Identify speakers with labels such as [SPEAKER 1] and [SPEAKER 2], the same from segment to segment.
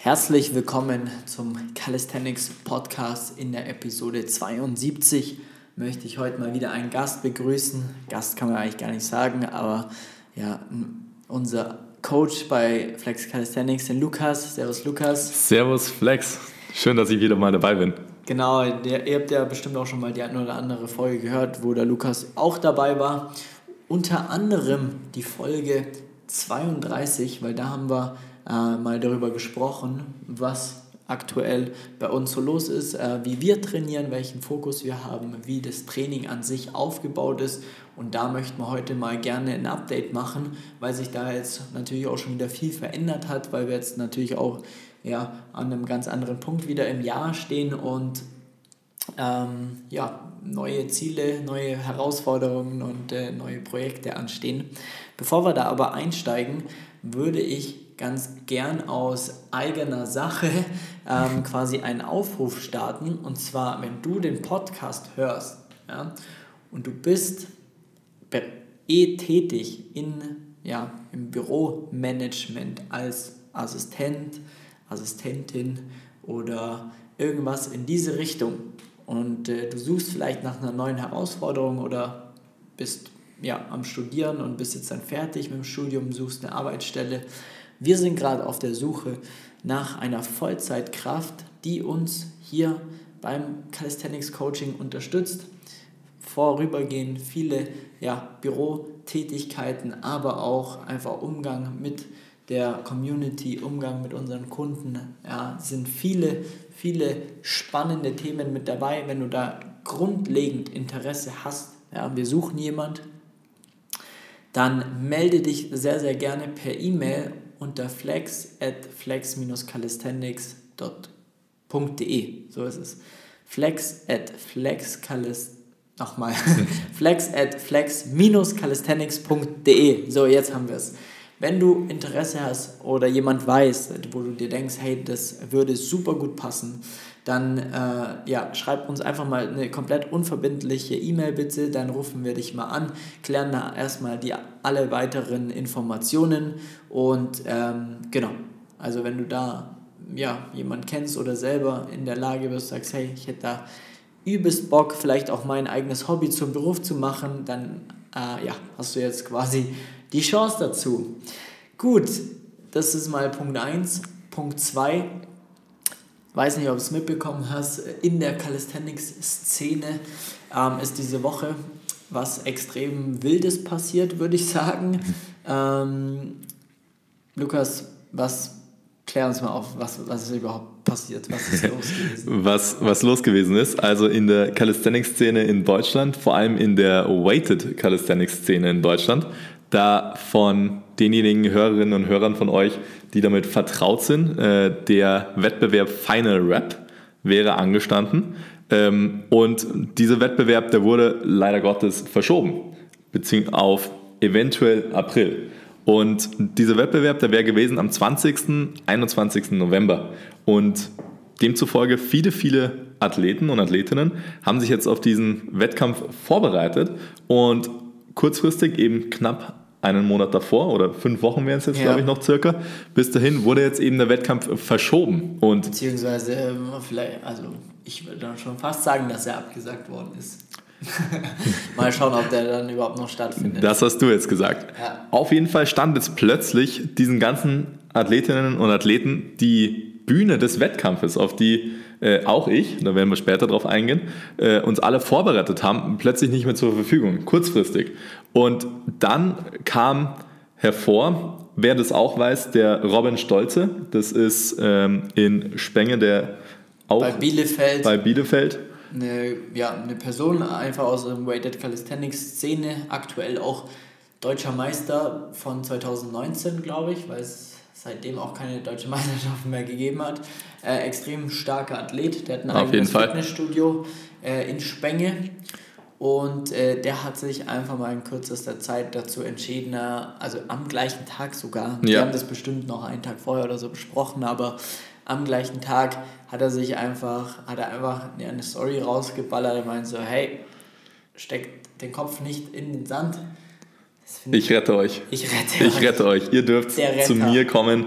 [SPEAKER 1] Herzlich willkommen zum Calisthenics Podcast in der Episode 72. Möchte ich heute mal wieder einen Gast begrüßen. Gast kann man eigentlich gar nicht sagen, aber ja, unser Coach bei Flex Calisthenics, den Lukas. Servus Lukas.
[SPEAKER 2] Servus Flex. Schön, dass ich wieder mal dabei bin.
[SPEAKER 1] Genau, der, ihr habt ja bestimmt auch schon mal die eine oder andere Folge gehört, wo der Lukas auch dabei war. Unter anderem die Folge 32, weil da haben wir äh, mal darüber gesprochen, was aktuell bei uns so los ist, äh, wie wir trainieren, welchen Fokus wir haben, wie das Training an sich aufgebaut ist. Und da möchten wir heute mal gerne ein Update machen, weil sich da jetzt natürlich auch schon wieder viel verändert hat, weil wir jetzt natürlich auch ja, an einem ganz anderen Punkt wieder im Jahr stehen und ähm, ja, neue Ziele, neue Herausforderungen und äh, neue Projekte anstehen. Bevor wir da aber einsteigen, würde ich ganz gern aus eigener Sache ähm, quasi einen Aufruf starten. Und zwar, wenn du den Podcast hörst ja, und du bist eh tätig in, ja, im Büromanagement als Assistent, Assistentin oder irgendwas in diese Richtung und äh, du suchst vielleicht nach einer neuen Herausforderung oder bist ja, am Studieren und bist jetzt dann fertig mit dem Studium, suchst eine Arbeitsstelle, wir sind gerade auf der Suche nach einer Vollzeitkraft, die uns hier beim Calisthenics Coaching unterstützt. Vorübergehend viele ja, Bürotätigkeiten, aber auch einfach Umgang mit der Community, Umgang mit unseren Kunden. Ja, sind viele, viele spannende Themen mit dabei. Wenn du da grundlegend Interesse hast, ja, wir suchen jemand, dann melde dich sehr, sehr gerne per E-Mail unter flex at flex-calisthenics.de. So ist es. Flex at flex nochmal flex at flex-calisthenics.de. So, jetzt haben wir es. Wenn du Interesse hast oder jemand weiß, wo du dir denkst, hey, das würde super gut passen, dann äh, ja, schreib uns einfach mal eine komplett unverbindliche E-Mail bitte, dann rufen wir dich mal an, klären da erstmal die alle weiteren Informationen und ähm, genau, also wenn du da ja, jemand kennst oder selber in der Lage bist, sagst, hey, ich hätte da übelst Bock, vielleicht auch mein eigenes Hobby zum Beruf zu machen, dann äh, ja, hast du jetzt quasi die Chance dazu. Gut, das ist mal Punkt 1. Punkt 2, weiß nicht, ob du es mitbekommen hast, in der Calisthenics-Szene ähm, ist diese Woche was extrem Wildes passiert, würde ich sagen. Ähm, Lukas, was, klär uns mal auf, was, was ist überhaupt passiert? Was ist los
[SPEAKER 2] gewesen? was, was los gewesen ist, also in der Calisthenics-Szene in Deutschland, vor allem in der Weighted Calisthenics-Szene in Deutschland, da von denjenigen Hörerinnen und Hörern von euch, die damit vertraut sind, äh, der Wettbewerb Final Rap wäre angestanden. Ähm, und dieser Wettbewerb, der wurde leider Gottes verschoben, beziehungsweise auf eventuell April. Und dieser Wettbewerb, der wäre gewesen am 20. 21. November. Und demzufolge viele, viele Athleten und Athletinnen haben sich jetzt auf diesen Wettkampf vorbereitet und kurzfristig eben knapp einen Monat davor oder fünf Wochen wären es jetzt, ja. glaube ich, noch circa. Bis dahin wurde jetzt eben der Wettkampf verschoben. Und
[SPEAKER 1] Beziehungsweise, ähm, vielleicht, also ich würde dann schon fast sagen, dass er abgesagt worden ist. Mal schauen, ob der dann überhaupt noch stattfindet.
[SPEAKER 2] Das hast du jetzt gesagt. Ja. Auf jeden Fall stand jetzt plötzlich diesen ganzen Athletinnen und Athleten die Bühne des Wettkampfes, auf die äh, auch ich, da werden wir später drauf eingehen, äh, uns alle vorbereitet haben, plötzlich nicht mehr zur Verfügung, kurzfristig. Und dann kam hervor, wer das auch weiß, der Robin Stolze, das ist ähm, in Spenge, der auch
[SPEAKER 1] bei Bielefeld,
[SPEAKER 2] bei Bielefeld
[SPEAKER 1] eine, ja, eine Person einfach aus der Weighted Calisthenics Szene, aktuell auch deutscher Meister von 2019, glaube ich, weil es seitdem auch keine deutsche Meisterschaften mehr gegeben hat. Äh, extrem starker Athlet, der hat ein Auf eigenes Fitnessstudio äh, in Spenge und äh, der hat sich einfach mal in kürzester Zeit dazu entschieden, äh, also am gleichen Tag sogar, ja. wir haben das bestimmt noch einen Tag vorher oder so besprochen, aber am gleichen Tag hat er sich einfach, hat er einfach eine Story rausgeballert, er meint so, hey, steckt den Kopf nicht in den Sand.
[SPEAKER 2] Ich rette euch.
[SPEAKER 1] Ich rette
[SPEAKER 2] ich euch. rette euch. Ihr dürft zu mir kommen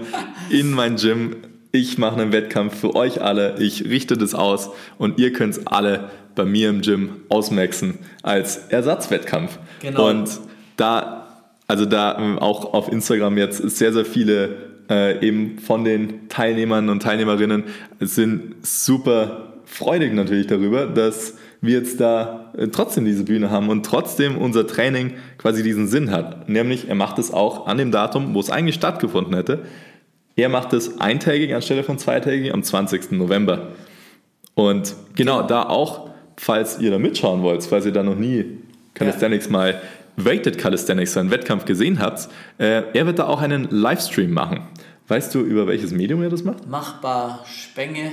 [SPEAKER 2] in mein Gym ich mache einen Wettkampf für euch alle, ich richte das aus und ihr könnt es alle bei mir im Gym ausmaxen als Ersatzwettkampf. Genau. Und da, also da ähm, auch auf Instagram jetzt sehr, sehr viele äh, eben von den Teilnehmern und Teilnehmerinnen sind super freudig natürlich darüber, dass wir jetzt da äh, trotzdem diese Bühne haben und trotzdem unser Training quasi diesen Sinn hat. Nämlich, er macht es auch an dem Datum, wo es eigentlich stattgefunden hätte. Er macht es eintägig anstelle von zweitägig am 20. November. Und genau, da auch, falls ihr da mitschauen wollt, falls ihr da noch nie Calisthenics ja. mal Weighted Calisthenics, so einen Wettkampf gesehen habt, äh, er wird da auch einen Livestream machen. Weißt du, über welches Medium er das macht?
[SPEAKER 1] Machbar Spenge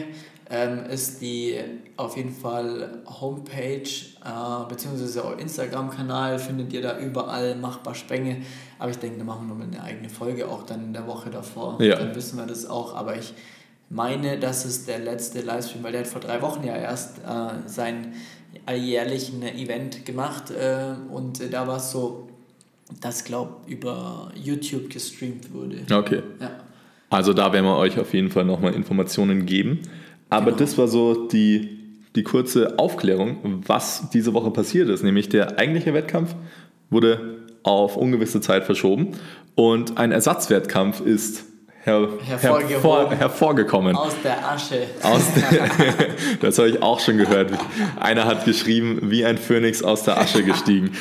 [SPEAKER 1] ähm, ist die auf jeden Fall Homepage äh, bzw. auch Instagram-Kanal, findet ihr da überall machbar Spenge. Aber ich denke, da machen wir nochmal eine eigene Folge, auch dann in der Woche davor. Ja. Dann wissen wir das auch. Aber ich meine, das ist der letzte Livestream, weil der hat vor drei Wochen ja erst äh, sein alljährlichen Event gemacht äh, und da war es so, dass glaube über YouTube gestreamt wurde.
[SPEAKER 2] Okay. Ja. Also da werden wir euch auf jeden Fall nochmal Informationen geben. Aber genau. das war so die, die kurze Aufklärung, was diese Woche passiert ist. Nämlich der eigentliche Wettkampf wurde auf ungewisse Zeit verschoben und ein Ersatzwettkampf ist her, hervor, hervorgekommen.
[SPEAKER 1] Aus der Asche.
[SPEAKER 2] Aus der, das habe ich auch schon gehört. Einer hat geschrieben, wie ein Phönix aus der Asche gestiegen.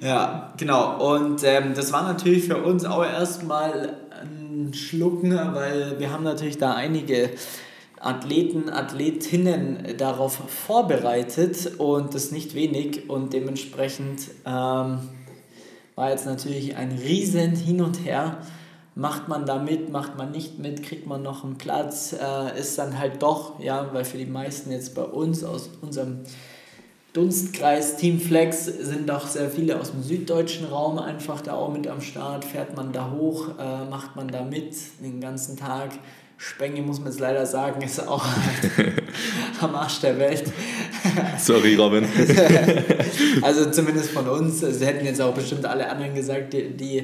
[SPEAKER 1] ja, genau. Und ähm, das war natürlich für uns auch erstmal schlucken, weil wir haben natürlich da einige Athleten, Athletinnen darauf vorbereitet und das nicht wenig und dementsprechend ähm, war jetzt natürlich ein riesen Hin und Her. Macht man da mit, macht man nicht mit, kriegt man noch einen Platz, äh, ist dann halt doch, ja, weil für die meisten jetzt bei uns aus unserem Dunstkreis Team Flex sind doch sehr viele aus dem süddeutschen Raum einfach da auch mit am Start. Fährt man da hoch, äh, macht man da mit den ganzen Tag. Spenge, muss man jetzt leider sagen, ist auch am Arsch der Welt.
[SPEAKER 2] Sorry, Robin.
[SPEAKER 1] also zumindest von uns. Sie hätten jetzt auch bestimmt alle anderen gesagt, die, die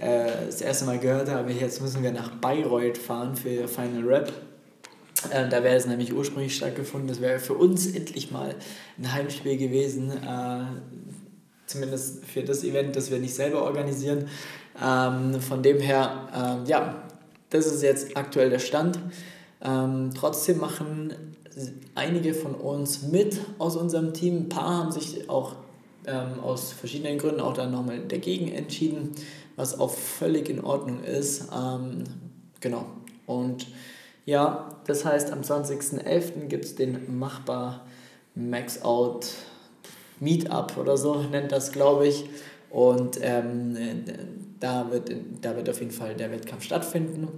[SPEAKER 1] äh, das erste Mal gehört haben, jetzt müssen wir nach Bayreuth fahren für Final Rap. Äh, da wäre es nämlich ursprünglich stattgefunden. Das wäre für uns endlich mal ein Heimspiel gewesen. Äh, zumindest für das Event, das wir nicht selber organisieren. Ähm, von dem her, äh, ja, das ist jetzt aktuell der Stand. Ähm, trotzdem machen einige von uns mit aus unserem Team. Ein paar haben sich auch ähm, aus verschiedenen Gründen auch dann nochmal dagegen entschieden, was auch völlig in Ordnung ist. Ähm, genau. Und ja, das heißt, am 20.11. gibt es den Machbar Max Out Meetup oder so, nennt das, glaube ich. Und ähm, da, wird, da wird auf jeden Fall der Wettkampf stattfinden.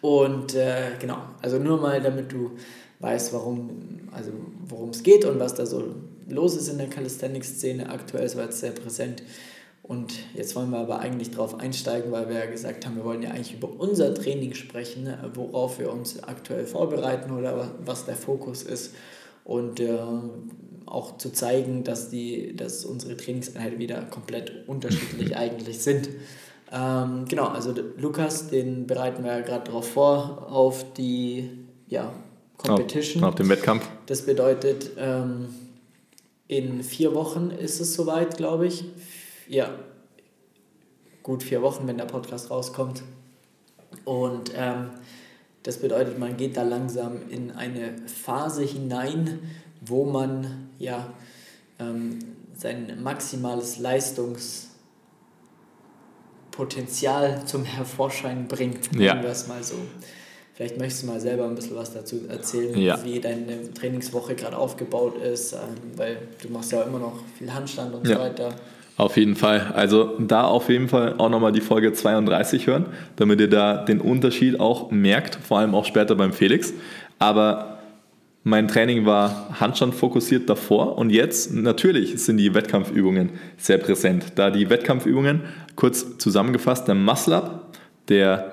[SPEAKER 1] Und äh, genau, also nur mal, damit du weißt, warum, also worum es geht und was da so los ist in der Calisthenics-Szene aktuell, es war jetzt sehr präsent und jetzt wollen wir aber eigentlich darauf einsteigen, weil wir ja gesagt haben, wir wollen ja eigentlich über unser Training sprechen, ne, worauf wir uns aktuell vorbereiten oder was der Fokus ist. Und äh, auch zu zeigen, dass, die, dass unsere Trainingseinheiten wieder komplett unterschiedlich eigentlich sind. Ähm, genau, also Lukas, den bereiten wir ja gerade darauf vor, auf die ja, Competition.
[SPEAKER 2] Auf, den Wettkampf.
[SPEAKER 1] Das bedeutet, ähm, in vier Wochen ist es soweit, glaube ich ja, gut vier Wochen, wenn der Podcast rauskommt. Und ähm, das bedeutet, man geht da langsam in eine Phase hinein, wo man ja ähm, sein maximales Leistungspotenzial zum Hervorschein bringt, ja. wir es mal so. Vielleicht möchtest du mal selber ein bisschen was dazu erzählen, ja. wie deine Trainingswoche gerade aufgebaut ist, ähm, weil du machst ja immer noch viel Handstand und ja. so weiter.
[SPEAKER 2] Auf jeden Fall. Also da auf jeden Fall auch nochmal die Folge 32 hören, damit ihr da den Unterschied auch merkt, vor allem auch später beim Felix. Aber mein Training war Handstand fokussiert davor und jetzt natürlich sind die Wettkampfübungen sehr präsent. Da die Wettkampfübungen, kurz zusammengefasst, der Muscle-Up, der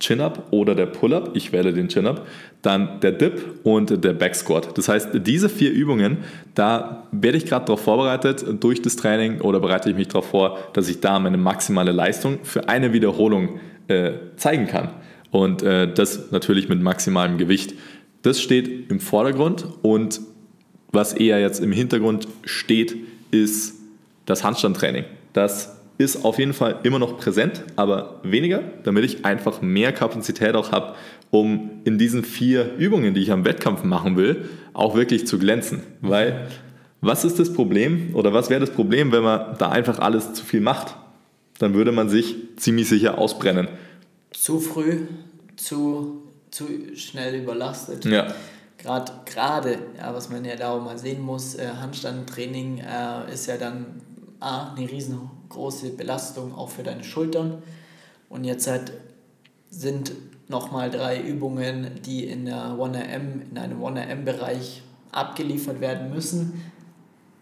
[SPEAKER 2] Chin-Up oder der Pull-Up, ich wähle den Chin-Up, dann der Dip und der Back Squat. Das heißt, diese vier Übungen, da werde ich gerade darauf vorbereitet durch das Training oder bereite ich mich darauf vor, dass ich da meine maximale Leistung für eine Wiederholung äh, zeigen kann. Und äh, das natürlich mit maximalem Gewicht. Das steht im Vordergrund und was eher jetzt im Hintergrund steht, ist das Handstandtraining. Das ist auf jeden Fall immer noch präsent, aber weniger, damit ich einfach mehr Kapazität auch habe, um in diesen vier Übungen, die ich am Wettkampf machen will, auch wirklich zu glänzen. Weil was ist das Problem oder was wäre das Problem, wenn man da einfach alles zu viel macht? Dann würde man sich ziemlich sicher ausbrennen.
[SPEAKER 1] Zu früh, zu, zu schnell überlastet.
[SPEAKER 2] Ja.
[SPEAKER 1] Gerade, ja, was man ja da auch mal sehen muss, äh, Handstandtraining äh, ist ja dann A, eine riesengroße Belastung auch für deine Schultern. Und jetzt halt sind nochmal drei Übungen, die in, der 1RM, in einem 1RM-Bereich abgeliefert werden müssen,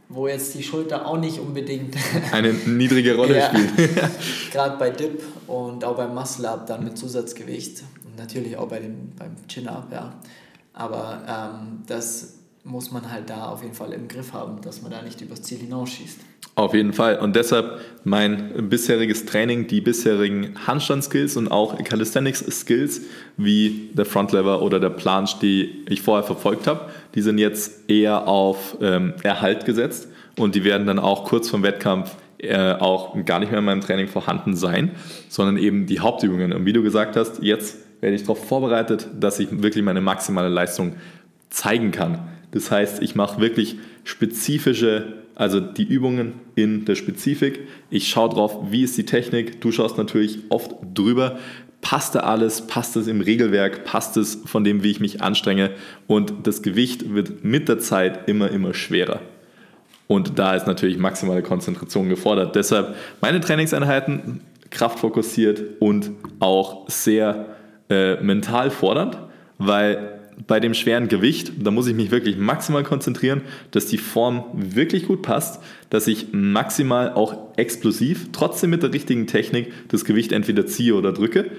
[SPEAKER 1] wo jetzt die Schulter auch nicht unbedingt
[SPEAKER 2] eine niedrige Rolle spielt.
[SPEAKER 1] Gerade bei Dip und auch beim Muscle-Up dann mit Zusatzgewicht und natürlich auch bei dem, beim Chin-Up, ja. Aber ähm, das muss man halt da auf jeden Fall im Griff haben, dass man da nicht übers Ziel hinausschießt.
[SPEAKER 2] Auf jeden Fall. Und deshalb mein bisheriges Training, die bisherigen Handstand-Skills und auch Calisthenics-Skills, wie der Frontlever oder der Planche, die ich vorher verfolgt habe, die sind jetzt eher auf ähm, Erhalt gesetzt und die werden dann auch kurz vom Wettkampf äh, auch gar nicht mehr in meinem Training vorhanden sein, sondern eben die Hauptübungen. Und wie du gesagt hast, jetzt werde ich darauf vorbereitet, dass ich wirklich meine maximale Leistung zeigen kann. Das heißt, ich mache wirklich spezifische, also die Übungen in der Spezifik. Ich schaue drauf, wie ist die Technik. Du schaust natürlich oft drüber. Passt da alles? Passt es im Regelwerk? Passt es von dem, wie ich mich anstrenge? Und das Gewicht wird mit der Zeit immer, immer schwerer. Und da ist natürlich maximale Konzentration gefordert. Deshalb meine Trainingseinheiten kraftfokussiert und auch sehr äh, mental fordernd, weil bei dem schweren Gewicht, da muss ich mich wirklich maximal konzentrieren, dass die Form wirklich gut passt, dass ich maximal auch explosiv, trotzdem mit der richtigen Technik, das Gewicht entweder ziehe oder drücke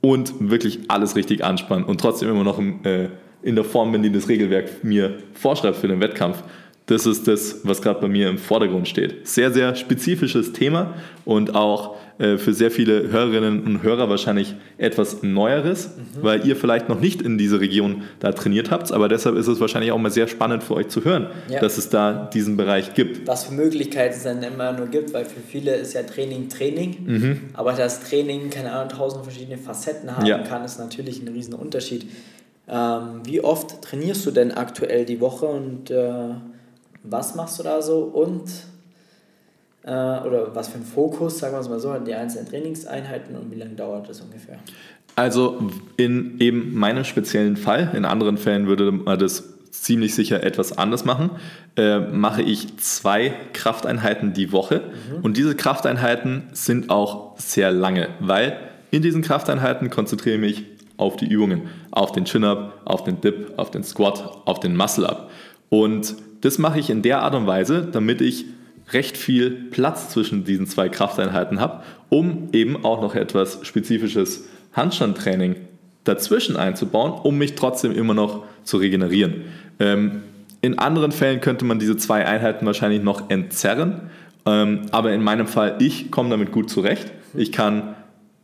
[SPEAKER 2] und wirklich alles richtig anspannen und trotzdem immer noch im, äh, in der Form bin, die das Regelwerk mir vorschreibt für den Wettkampf. Das ist das, was gerade bei mir im Vordergrund steht. Sehr, sehr spezifisches Thema und auch äh, für sehr viele Hörerinnen und Hörer wahrscheinlich etwas Neueres, mhm. weil ihr vielleicht noch nicht in diese Region da trainiert habt. Aber deshalb ist es wahrscheinlich auch mal sehr spannend für euch zu hören, ja. dass es da diesen Bereich gibt.
[SPEAKER 1] Was für Möglichkeiten es dann immer nur gibt, weil für viele ist ja Training Training. Mhm. Aber das Training, keine Ahnung, tausend verschiedene Facetten haben ja. kann, ist natürlich ein Riesenunterschied. Ähm, wie oft trainierst du denn aktuell die Woche und äh, was machst du da so und äh, oder was für einen Fokus, sagen wir es mal so, die einzelnen Trainingseinheiten und wie lange dauert das ungefähr?
[SPEAKER 2] Also in eben meinem speziellen Fall, in anderen Fällen würde man das ziemlich sicher etwas anders machen, äh, mache ich zwei Krafteinheiten die Woche mhm. und diese Krafteinheiten sind auch sehr lange, weil in diesen Krafteinheiten konzentriere ich mich auf die Übungen, auf den Chin-Up, auf den Dip, auf den Squat, auf den Muscle-Up. Und das mache ich in der Art und Weise, damit ich recht viel Platz zwischen diesen zwei Krafteinheiten habe, um eben auch noch etwas spezifisches Handstandtraining dazwischen einzubauen, um mich trotzdem immer noch zu regenerieren. Ähm, in anderen Fällen könnte man diese zwei Einheiten wahrscheinlich noch entzerren, ähm, aber in meinem Fall, ich komme damit gut zurecht. Ich kann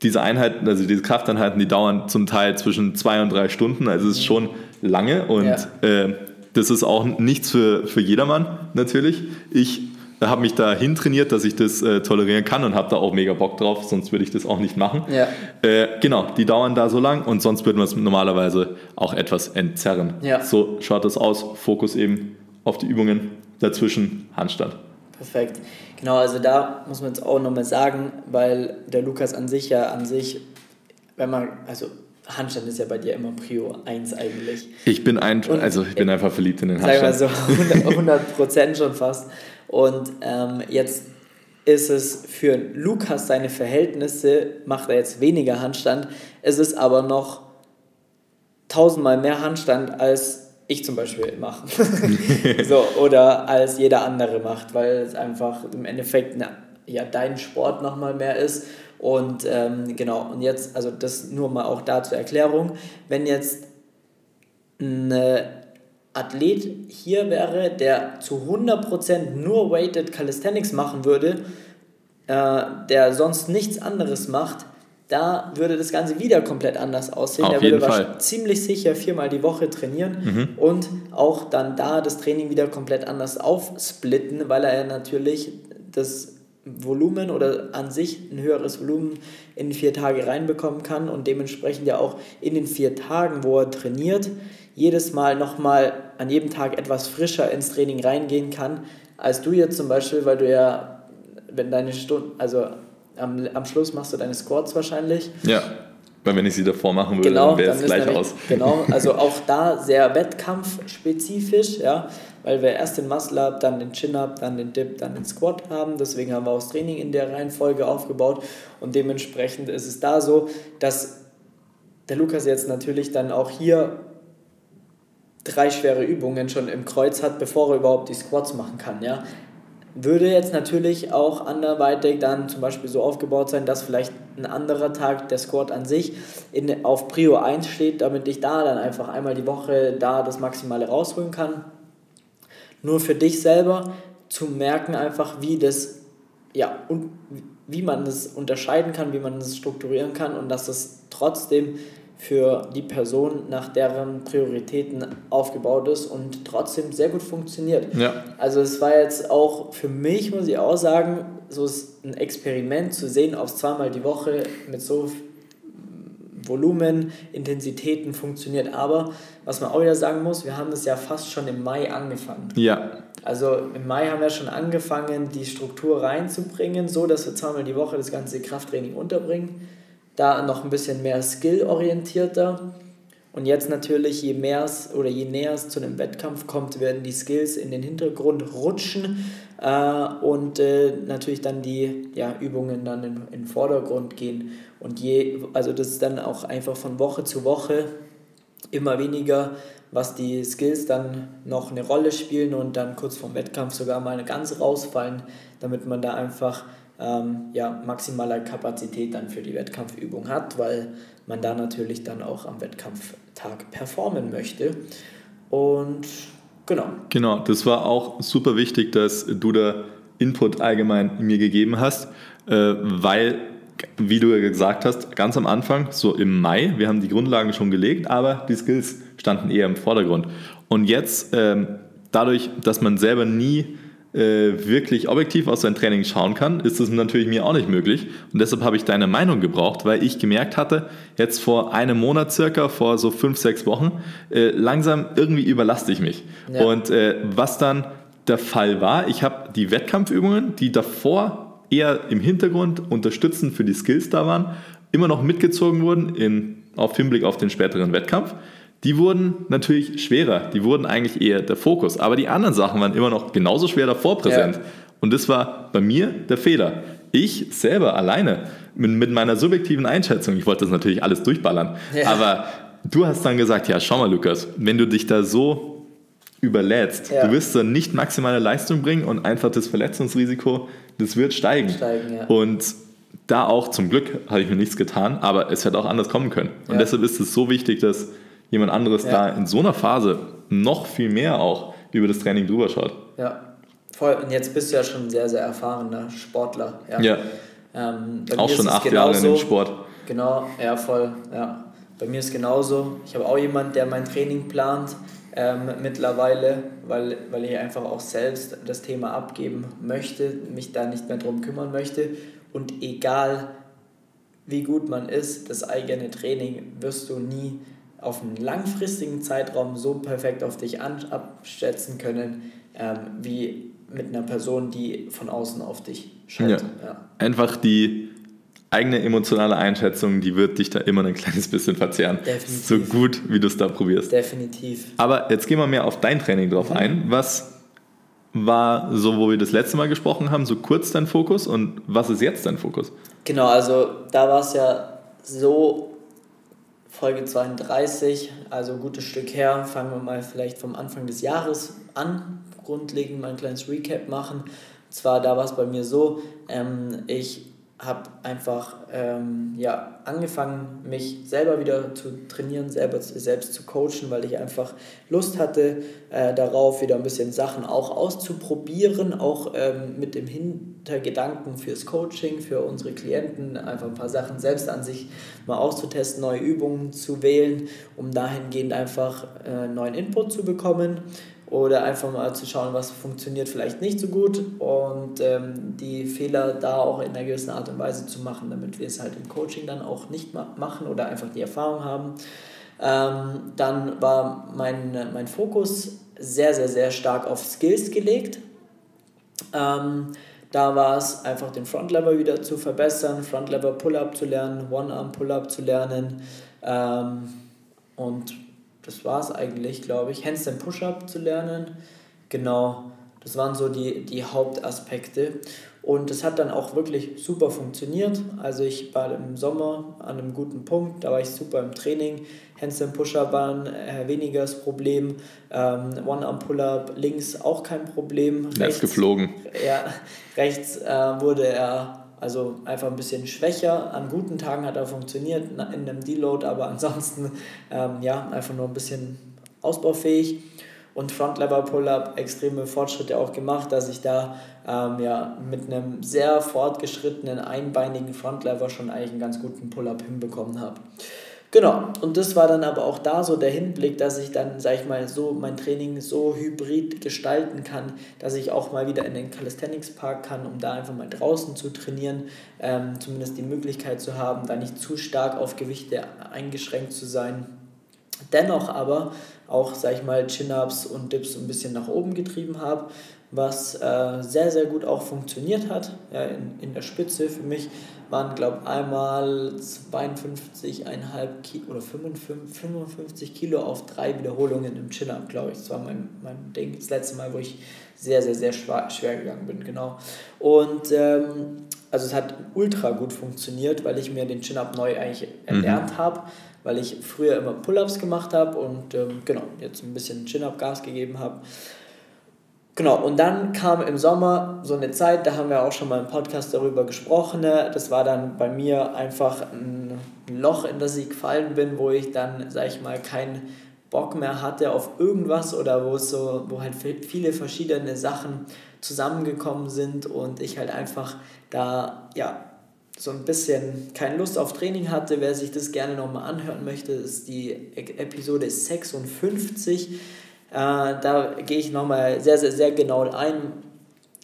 [SPEAKER 2] diese Einheiten, also diese Krafteinheiten, die dauern zum Teil zwischen zwei und drei Stunden, also es ist schon lange und ja. äh, das ist auch nichts für, für jedermann natürlich. Ich habe mich da hintrainiert, dass ich das äh, tolerieren kann und habe da auch mega Bock drauf, sonst würde ich das auch nicht machen. Ja. Äh, genau, die dauern da so lang und sonst würden wir es normalerweise auch etwas entzerren. Ja. So schaut das aus. Fokus eben auf die Übungen, dazwischen Handstand.
[SPEAKER 1] Perfekt. Genau, also da muss man jetzt auch nochmal sagen, weil der Lukas an sich ja an sich, wenn man, also Handstand ist ja bei dir immer Prio 1 eigentlich.
[SPEAKER 2] Ich bin ein, also ich bin einfach verliebt in den Handstand.
[SPEAKER 1] Sag mal so 100 Prozent schon fast. Und ähm, jetzt ist es für Lukas seine Verhältnisse, macht er jetzt weniger Handstand. Es ist aber noch tausendmal mehr Handstand, als ich zum Beispiel mache. so, oder als jeder andere macht, weil es einfach im Endeffekt na, ja, dein Sport nochmal mehr ist und ähm, genau, und jetzt, also das nur mal auch da zur Erklärung, wenn jetzt ein Athlet hier wäre, der zu 100% nur Weighted Calisthenics machen würde, äh, der sonst nichts anderes macht, da würde das Ganze wieder komplett anders aussehen.
[SPEAKER 2] Auf
[SPEAKER 1] der
[SPEAKER 2] jeden
[SPEAKER 1] würde
[SPEAKER 2] Fall.
[SPEAKER 1] ziemlich sicher viermal die Woche trainieren
[SPEAKER 2] Mhm.
[SPEAKER 1] und auch dann da das Training wieder komplett anders aufsplitten, weil er natürlich das Volumen oder an sich ein höheres Volumen in vier Tage reinbekommen kann und dementsprechend ja auch in den vier Tagen, wo er trainiert, jedes Mal nochmal an jedem Tag etwas frischer ins Training reingehen kann, als du jetzt zum Beispiel, weil du ja, wenn deine Stunden, also am, am Schluss machst du deine Squats wahrscheinlich.
[SPEAKER 2] Ja, weil wenn ich sie davor machen würde,
[SPEAKER 1] Genau,
[SPEAKER 2] dann wäre es gleich
[SPEAKER 1] nämlich-
[SPEAKER 2] aus.
[SPEAKER 1] Genau, also auch da sehr wettkampfspezifisch, ja, weil wir erst den Muscle-Up, dann den Chin-Up, dann den Dip, dann den Squat haben. Deswegen haben wir auch das Training in der Reihenfolge aufgebaut und dementsprechend ist es da so, dass der Lukas jetzt natürlich dann auch hier drei schwere Übungen schon im Kreuz hat, bevor er überhaupt die Squats machen kann, ja. Würde jetzt natürlich auch anderweitig dann zum Beispiel so aufgebaut sein, dass vielleicht ein anderer Tag der Squat an sich in, auf Prio 1 steht, damit ich da dann einfach einmal die Woche da das Maximale rausholen kann. Nur für dich selber zu merken einfach, wie das, ja, und wie man das unterscheiden kann, wie man das strukturieren kann und dass es trotzdem für die Person nach deren Prioritäten aufgebaut ist und trotzdem sehr gut funktioniert.
[SPEAKER 2] Ja.
[SPEAKER 1] Also es war jetzt auch für mich, muss ich auch sagen, so ist ein Experiment zu sehen, ob es zweimal die Woche mit so Volumen, Intensitäten funktioniert. Aber was man auch wieder sagen muss, wir haben das ja fast schon im Mai angefangen.
[SPEAKER 2] Ja,
[SPEAKER 1] Also im Mai haben wir schon angefangen, die Struktur reinzubringen, so dass wir zweimal die Woche das ganze Krafttraining unterbringen. Da noch ein bisschen mehr skill-orientierter. Und jetzt natürlich, je mehr es oder je näher es zu einem Wettkampf kommt, werden die Skills in den Hintergrund rutschen äh, und äh, natürlich dann die ja, Übungen dann in, den Vordergrund gehen. Und je, also das ist dann auch einfach von Woche zu Woche immer weniger, was die Skills dann noch eine Rolle spielen und dann kurz vorm Wettkampf sogar mal ganz rausfallen, damit man da einfach ähm, ja, maximale Kapazität dann für die Wettkampfübung hat, weil man da natürlich dann auch am Wettkampftag performen möchte. Und genau.
[SPEAKER 2] Genau, das war auch super wichtig, dass du da Input allgemein mir gegeben hast, äh, weil, wie du ja gesagt hast, ganz am Anfang, so im Mai, wir haben die Grundlagen schon gelegt, aber die Skills standen eher im Vordergrund. Und jetzt, ähm, dadurch, dass man selber nie wirklich objektiv aus seinem Training schauen kann, ist das natürlich mir auch nicht möglich. Und deshalb habe ich deine Meinung gebraucht, weil ich gemerkt hatte, jetzt vor einem Monat circa, vor so fünf, sechs Wochen, äh, langsam irgendwie überlaste ich mich.
[SPEAKER 1] Ja.
[SPEAKER 2] Und äh, was dann der Fall war, ich habe die Wettkampfübungen, die davor eher im Hintergrund unterstützend für die Skills da waren, immer noch mitgezogen wurden in, auf Hinblick auf den späteren Wettkampf. Die wurden natürlich schwerer, die wurden eigentlich eher der Fokus, aber die anderen Sachen waren immer noch genauso schwer davor präsent.
[SPEAKER 1] Ja.
[SPEAKER 2] Und das war bei mir der Fehler. Ich selber alleine mit, mit meiner subjektiven Einschätzung, ich wollte das natürlich alles durchballern,
[SPEAKER 1] Ja.
[SPEAKER 2] aber du hast dann gesagt, ja, schau mal, Lukas, wenn du dich da so überlädst,
[SPEAKER 1] Ja.
[SPEAKER 2] du wirst dann nicht maximale Leistung bringen und einfach das Verletzungsrisiko, das wird steigen.
[SPEAKER 1] Steigen, ja.
[SPEAKER 2] Und da auch zum Glück habe ich mir nichts getan, aber es hätte auch anders kommen können. Und deshalb ist es so wichtig, dass jemand anderes
[SPEAKER 1] Ja.
[SPEAKER 2] da in so einer Phase noch viel mehr auch über das Training drüber schaut.
[SPEAKER 1] Ja, voll. Und jetzt bist du ja schon ein sehr, sehr erfahrener Sportler. Ja.
[SPEAKER 2] Ja,
[SPEAKER 1] Ähm, bei
[SPEAKER 2] auch schon acht Jahre in dem. Sport.
[SPEAKER 1] Genau, ja, voll. Ja. Bei mir ist genauso. Ich habe auch jemanden, der mein Training plant ähm, mittlerweile, weil, weil ich einfach auch selbst das Thema abgeben möchte, mich da nicht mehr drum kümmern möchte. Und egal wie gut man ist, das eigene Training wirst du nie auf einen langfristigen Zeitraum so perfekt auf dich abschätzen können, ähm, wie mit einer Person, die von außen auf dich schaut.
[SPEAKER 2] Ja.
[SPEAKER 1] Ja.
[SPEAKER 2] Einfach die eigene emotionale Einschätzung, die wird dich da immer ein kleines bisschen verzehren.
[SPEAKER 1] Definitiv.
[SPEAKER 2] So gut, wie du es da probierst.
[SPEAKER 1] Definitiv.
[SPEAKER 2] Aber jetzt gehen wir mehr auf dein Training
[SPEAKER 1] Mhm.
[SPEAKER 2] drauf ein. Was war so, wo wir das letzte Mal gesprochen haben, so kurz dein Fokus und was ist jetzt dein Fokus?
[SPEAKER 1] Genau, also da war es ja so, Folge 32, also ein gutes Stück her, fangen wir mal vielleicht vom Anfang des Jahres an, grundlegend mal ein kleines Recap machen. Und zwar, da war es bei mir so, ähm, ich habe einfach ähm, ja, angefangen, mich selber wieder zu trainieren, selber, selbst zu coachen, weil ich einfach Lust hatte, äh, darauf wieder ein bisschen Sachen auch auszuprobieren, auch ähm, mit dem Hin Hintergedanken fürs Coaching, für unsere Klienten, einfach ein paar Sachen selbst an sich mal auszutesten, neue Übungen zu wählen, um dahingehend einfach äh, neuen Input zu bekommen oder einfach mal zu schauen, was funktioniert vielleicht nicht so gut und ähm, die Fehler da auch in einer gewissen Art und Weise zu machen, damit wir es halt im Coaching dann auch nicht ma machen oder einfach die Erfahrung haben. Ähm, dann war mein, mein Fokus sehr, sehr, sehr stark auf Skills gelegt. Ähm, da war es einfach den Frontlever wieder zu verbessern, Frontlever Pull-Up zu lernen, One-Arm Pull-Up zu lernen ähm, und das war es eigentlich, glaube ich. Handstand Push-Up zu lernen. Genau, das waren so die, die Hauptaspekte. Und das hat dann auch wirklich super funktioniert. Also ich war im Sommer an einem guten Punkt, da war ich super im Training. Handstand Push-Up waren äh, weniger das Problem. Ähm, One-Arm-Pull-Up links auch kein Problem.
[SPEAKER 2] Er ist geflogen.
[SPEAKER 1] Ja, rechts äh, wurde er also einfach ein bisschen schwächer. An guten Tagen hat er funktioniert, in einem Deload, aber ansonsten ähm, ja, einfach nur ein bisschen ausbaufähig. Und Front Lever Pull-Up extreme Fortschritte auch gemacht, dass ich da ähm, ja, mit einem sehr fortgeschrittenen einbeinigen Front Lever schon eigentlich einen ganz guten Pull-Up hinbekommen habe. Genau, und das war dann aber auch da so der Hinblick, dass ich dann, sag ich mal, so mein Training so hybrid gestalten kann, dass ich auch mal wieder in den Calisthenics Park kann, um da einfach mal draußen zu trainieren, ähm, zumindest die Möglichkeit zu haben, da nicht zu stark auf Gewichte eingeschränkt zu sein. Dennoch aber auch, sag ich mal, Chin-Ups und Dips ein bisschen nach oben getrieben habe, was äh, sehr, sehr gut auch funktioniert hat ja, in, in der Spitze für mich waren, glaube ich, einmal 52,5 Kilo oder 55, 55 Kilo auf drei Wiederholungen im Chin-Up, glaube ich. Das war mein, mein Ding, das letzte Mal, wo ich sehr, sehr, sehr schwer, schwer gegangen bin, genau. Und ähm, also es hat ultra gut funktioniert, weil ich mir den Chin-Up neu eigentlich erlernt mhm. habe, weil ich früher immer Pull-Ups gemacht habe und ähm, genau, jetzt ein bisschen Chin-Up Gas gegeben habe. Genau, und dann kam im Sommer so eine Zeit, da haben wir auch schon mal im Podcast darüber gesprochen. Ne? Das war dann bei mir einfach ein Loch, in das ich gefallen bin, wo ich dann, sag ich mal, keinen Bock mehr hatte auf irgendwas oder wo es so, wo halt viele verschiedene Sachen zusammengekommen sind und ich halt einfach da, ja, so ein bisschen keine Lust auf Training hatte. Wer sich das gerne nochmal anhören möchte, ist die Episode 56 äh, da gehe ich nochmal sehr, sehr, sehr genau ein,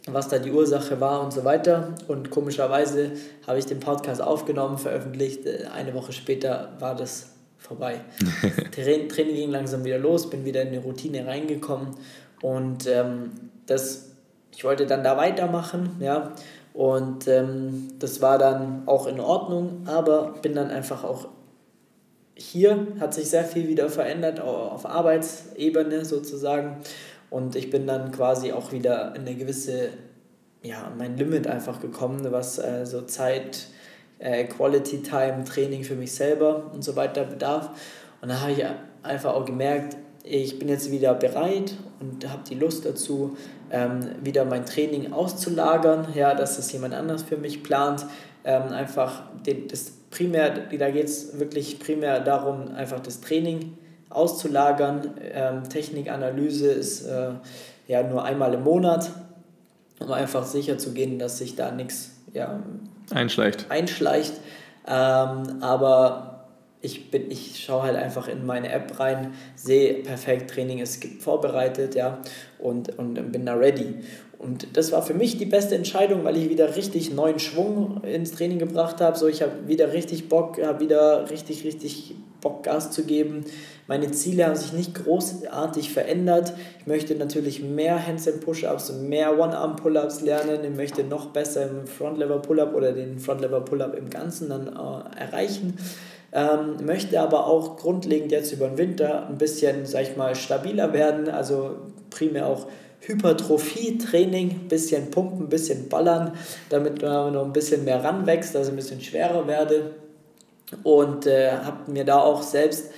[SPEAKER 1] was da die Ursache war und so weiter. Und komischerweise habe ich den Podcast aufgenommen, veröffentlicht. Äh, eine Woche später war das vorbei. Training ging langsam wieder los, bin wieder in die Routine reingekommen und ähm, das, ich wollte dann da weitermachen, ja. Und ähm, das war dann auch in Ordnung, aber bin dann einfach auch hier hat sich sehr viel wieder verändert, auf Arbeitsebene sozusagen. Und ich bin dann quasi auch wieder in eine gewisse, ja, mein Limit einfach gekommen, was äh, so Zeit, äh, Quality Time, Training für mich selber und so weiter bedarf. Und da habe ich einfach auch gemerkt, ich bin jetzt wieder bereit und habe die Lust dazu, ähm, wieder mein Training auszulagern, ja, dass das jemand anders für mich plant, ähm, einfach den, das primär, da geht es wirklich primär darum, einfach das Training auszulagern. Ähm, Technikanalyse ist äh, ja nur einmal im Monat, um einfach sicher zu gehen, dass sich da nichts ja,
[SPEAKER 2] einschleicht.
[SPEAKER 1] einschleicht. Ähm, aber ich, bin, ich schaue halt einfach in meine App rein, sehe perfekt, Training ist vorbereitet ja, und, und bin da ready. Und das war für mich die beste Entscheidung, weil ich wieder richtig neuen Schwung ins Training gebracht habe. So, ich habe wieder richtig Bock, habe wieder richtig, richtig Bock, Gas zu geben. Meine Ziele haben sich nicht großartig verändert. Ich möchte natürlich mehr Handstand Push-Ups und mehr One-Arm-Pull-Ups lernen. Ich möchte noch besser im Front-Lever Pull-Up oder den Front-Lever Pull-Up im Ganzen dann äh, erreichen. Ähm, möchte aber auch grundlegend jetzt über den Winter ein bisschen, sag ich mal, stabiler werden. Also primär auch Hypertrophie-Training, bisschen pumpen, bisschen ballern, damit man noch ein bisschen mehr ranwächst, also ein bisschen schwerer werde. Und äh, habe mir da auch selbst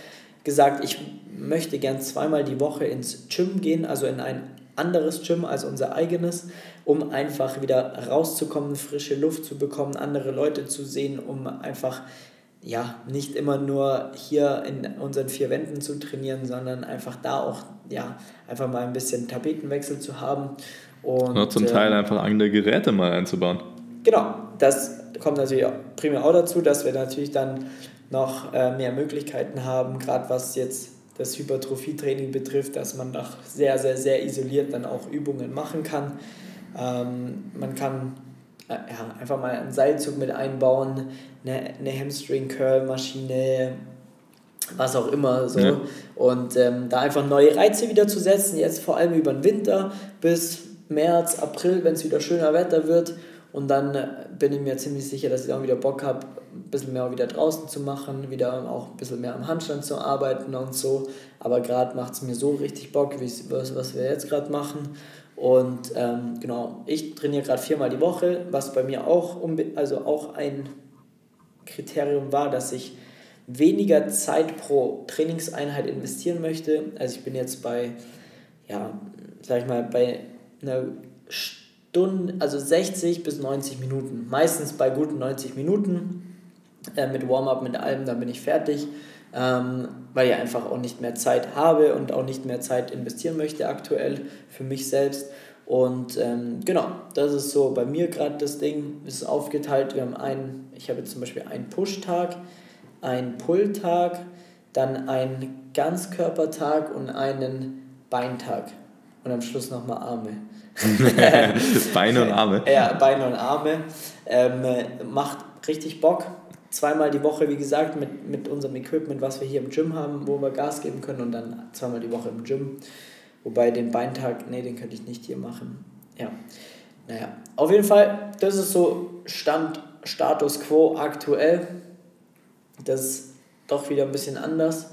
[SPEAKER 1] gesagt, ich möchte gern zweimal die Woche ins Gym gehen, also in ein anderes Gym als unser eigenes, um einfach wieder rauszukommen, frische Luft zu bekommen, andere Leute zu sehen, um einfach ja, nicht immer nur hier in unseren vier Wänden zu trainieren, sondern einfach da auch, ja, einfach mal ein bisschen Tapetenwechsel zu haben.
[SPEAKER 2] Und, Oder zum Teil äh, einfach andere Geräte mal einzubauen.
[SPEAKER 1] Genau, das kommt natürlich auch, primär auch dazu, dass wir natürlich dann noch äh, mehr Möglichkeiten haben, gerade was jetzt das Hypertrophie-Training betrifft, dass man doch sehr, sehr, sehr isoliert dann auch Übungen machen kann. Ähm, man kann äh, ja, einfach mal einen Seilzug mit einbauen, eine, eine Hamstring-Curl-Maschine, was auch immer so. Ja. Und ähm, da einfach neue Reize wieder zu setzen, jetzt vor allem über den Winter bis März, April, wenn es wieder schöner Wetter wird. Und dann äh, bin ich mir ziemlich sicher, dass ich auch wieder Bock habe, ein bisschen mehr wieder draußen zu machen, wieder auch ein bisschen mehr am Handstand zu arbeiten und so. Aber gerade macht es mir so richtig Bock, was, was wir jetzt gerade machen. Und ähm, genau, ich trainiere gerade viermal die Woche, was bei mir auch, also auch ein Kriterium war, dass ich weniger Zeit pro Trainingseinheit investieren möchte. Also ich bin jetzt bei, ja, sag ich mal, bei einer Stunde, also 60 bis 90 Minuten. Meistens bei guten 90 Minuten äh, mit Warm-up, mit allem, dann bin ich fertig. Ähm, weil ich einfach auch nicht mehr Zeit habe und auch nicht mehr Zeit investieren möchte aktuell für mich selbst. Und ähm, genau, das ist so bei mir gerade das Ding, ist aufgeteilt. Wir haben einen, ich habe jetzt zum Beispiel einen Push-Tag, einen Pull-Tag, dann einen Ganzkörpertag und einen Beintag. Und am Schluss nochmal Arme. Beine und Arme. Ja, Beine und Arme. Ähm, macht richtig Bock. Zweimal die Woche, wie gesagt, mit, mit unserem Equipment, was wir hier im Gym haben, wo wir Gas geben können und dann zweimal die Woche im Gym. Wobei den Beintag, nee, den könnte ich nicht hier machen. Ja. Naja, auf jeden Fall, das ist so Stand, Status quo aktuell. Das ist doch wieder ein bisschen anders.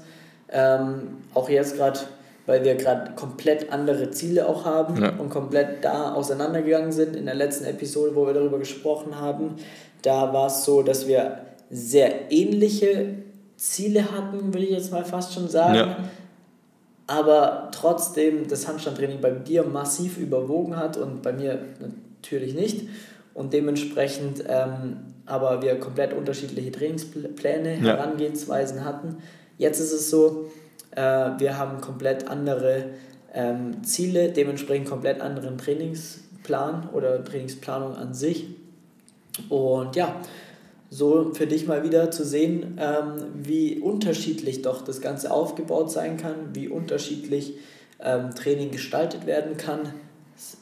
[SPEAKER 1] Ähm, auch jetzt gerade, weil wir gerade komplett andere Ziele auch haben ja. und komplett da auseinandergegangen sind. In der letzten Episode, wo wir darüber gesprochen haben, da war es so, dass wir sehr ähnliche Ziele hatten, würde ich jetzt mal fast schon sagen. Ja. Aber trotzdem das Handstandtraining bei dir massiv überwogen hat und bei mir natürlich nicht. Und dementsprechend ähm, aber wir komplett unterschiedliche Trainingspläne, ja. Herangehensweisen hatten. Jetzt ist es so, äh, wir haben komplett andere ähm, Ziele, dementsprechend komplett anderen Trainingsplan oder Trainingsplanung an sich. Und ja, so für dich mal wieder zu sehen, ähm, wie unterschiedlich doch das Ganze aufgebaut sein kann, wie unterschiedlich ähm, Training gestaltet werden kann. Es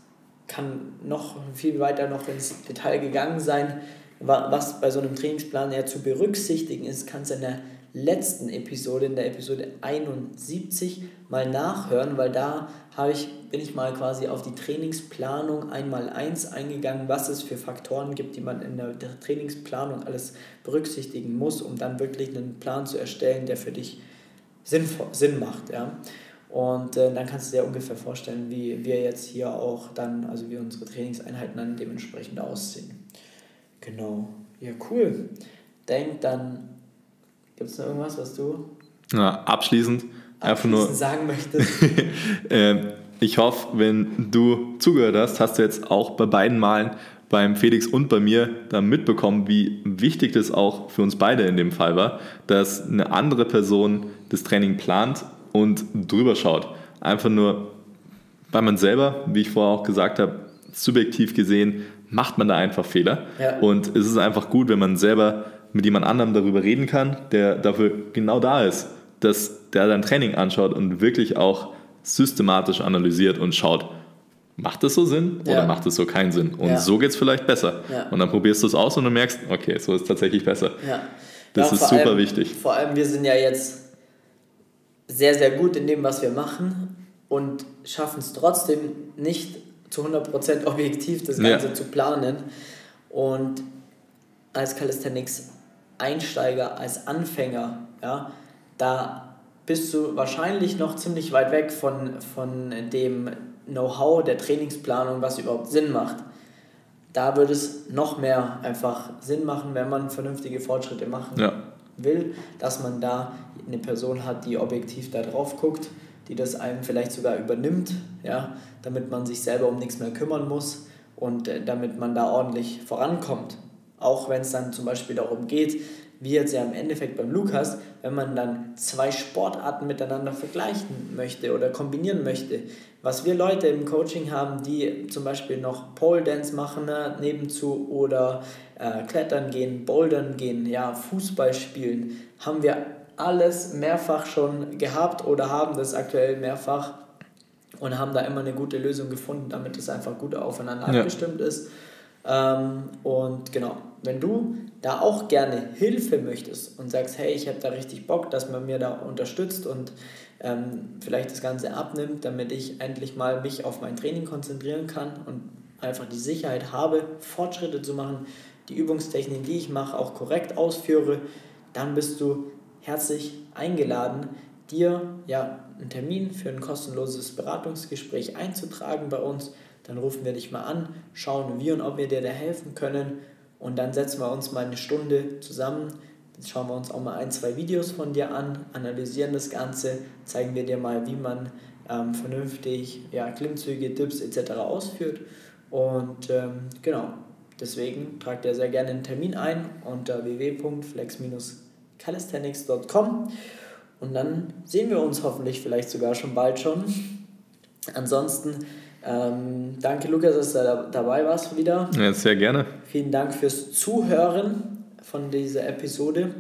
[SPEAKER 1] kann noch viel weiter noch ins Detail gegangen sein, was bei so einem Trainingsplan ja zu berücksichtigen ist, kannst du in der letzten Episode, in der Episode 71, mal nachhören, weil da ich, bin ich mal quasi auf die Trainingsplanung einmal eins eingegangen, was es für Faktoren gibt, die man in der Trainingsplanung alles berücksichtigen muss, um dann wirklich einen Plan zu erstellen, der für dich Sinn, Sinn macht. Ja? Und äh, dann kannst du dir ungefähr vorstellen, wie wir jetzt hier auch dann, also wie unsere Trainingseinheiten dann dementsprechend aussehen. Genau. Ja, cool. Denk dann, gibt es noch irgendwas, was du
[SPEAKER 2] ja, abschließend, einfach nur sagen möchtest? äh, ich hoffe, wenn du zugehört hast, hast du jetzt auch bei beiden Malen beim Felix und bei mir dann mitbekommen, wie wichtig das auch für uns beide in dem Fall war, dass eine andere Person das Training plant und drüber schaut. Einfach nur, weil man selber, wie ich vorher auch gesagt habe, subjektiv gesehen macht man da einfach Fehler. Ja. Und es ist einfach gut, wenn man selber mit jemand anderem darüber reden kann, der dafür genau da ist, dass der sein Training anschaut und wirklich auch systematisch analysiert und schaut, macht das so Sinn oder ja. macht es so keinen Sinn? Und ja. so geht es vielleicht besser. Ja. Und dann probierst du es aus und du merkst, okay, so ist es tatsächlich besser. Das ist
[SPEAKER 1] super allem, wichtig. Vor allem, wir sind ja jetzt sehr, sehr gut in dem, was wir machen und schaffen es trotzdem nicht zu 100% objektiv das Ganze zu planen. Und als Calisthenics-Einsteiger, als Anfänger, ja, da bist du wahrscheinlich noch ziemlich weit weg von, von dem Know-how der Trainingsplanung, was überhaupt Sinn macht. Da würde es noch mehr einfach Sinn machen, wenn man vernünftige Fortschritte machen ja. will, dass man da eine Person hat, die objektiv da drauf guckt die das einem vielleicht sogar übernimmt, ja, damit man sich selber um nichts mehr kümmern muss und äh, damit man da ordentlich vorankommt. Auch wenn es dann zum Beispiel darum geht, wie jetzt ja im Endeffekt beim Lukas, wenn man dann zwei Sportarten miteinander vergleichen möchte oder kombinieren möchte. Was wir Leute im Coaching haben, die zum Beispiel noch Pole Dance machen ne, nebenzu oder äh, Klettern gehen, Bouldern gehen, ja, Fußball spielen, haben wir alles mehrfach schon gehabt oder haben das aktuell mehrfach und haben da immer eine gute Lösung gefunden, damit es einfach gut aufeinander ja. abgestimmt ist. Ähm, und genau, wenn du da auch gerne Hilfe möchtest und sagst, hey, ich habe da richtig Bock, dass man mir da unterstützt und ähm, vielleicht das Ganze abnimmt, damit ich endlich mal mich auf mein Training konzentrieren kann und einfach die Sicherheit habe, Fortschritte zu machen, die Übungstechniken, die ich mache, auch korrekt ausführe, dann bist du herzlich eingeladen, dir ja einen Termin für ein kostenloses Beratungsgespräch einzutragen bei uns. Dann rufen wir dich mal an, schauen, wie und ob wir dir da helfen können und dann setzen wir uns mal eine Stunde zusammen. Dann schauen wir uns auch mal ein, zwei Videos von dir an, analysieren das Ganze, zeigen wir dir mal, wie man ähm, vernünftig ja, Klimmzüge, Dips etc. ausführt. Und ähm, genau, deswegen tragt ihr sehr gerne einen Termin ein unter www.flex-calisthenics.com und dann sehen wir uns hoffentlich vielleicht sogar schon bald schon. Ansonsten ähm, danke Lukas, dass du da dabei warst wieder.
[SPEAKER 2] Ja, sehr gerne.
[SPEAKER 1] Vielen Dank fürs Zuhören von dieser Episode.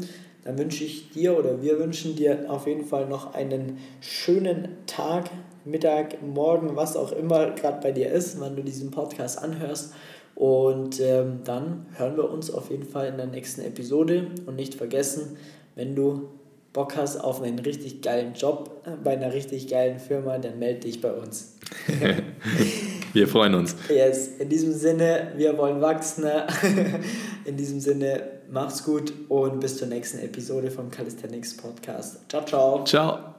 [SPEAKER 1] Dann wünsche ich dir oder wir wünschen dir auf jeden Fall noch einen schönen Tag, Mittag, Morgen, was auch immer gerade bei dir ist, wann du diesen Podcast anhörst. Und ähm, dann hören wir uns auf jeden Fall in der nächsten Episode. Und nicht vergessen, wenn du Bock hast auf einen richtig geilen Job äh, bei einer richtig geilen Firma, dann melde dich bei uns.
[SPEAKER 2] wir freuen uns.
[SPEAKER 1] Yes, in diesem Sinne, wir wollen wachsen. In diesem Sinne, mach's gut und bis zur nächsten Episode vom Calisthenics Podcast. Ciao, ciao.
[SPEAKER 2] Ciao.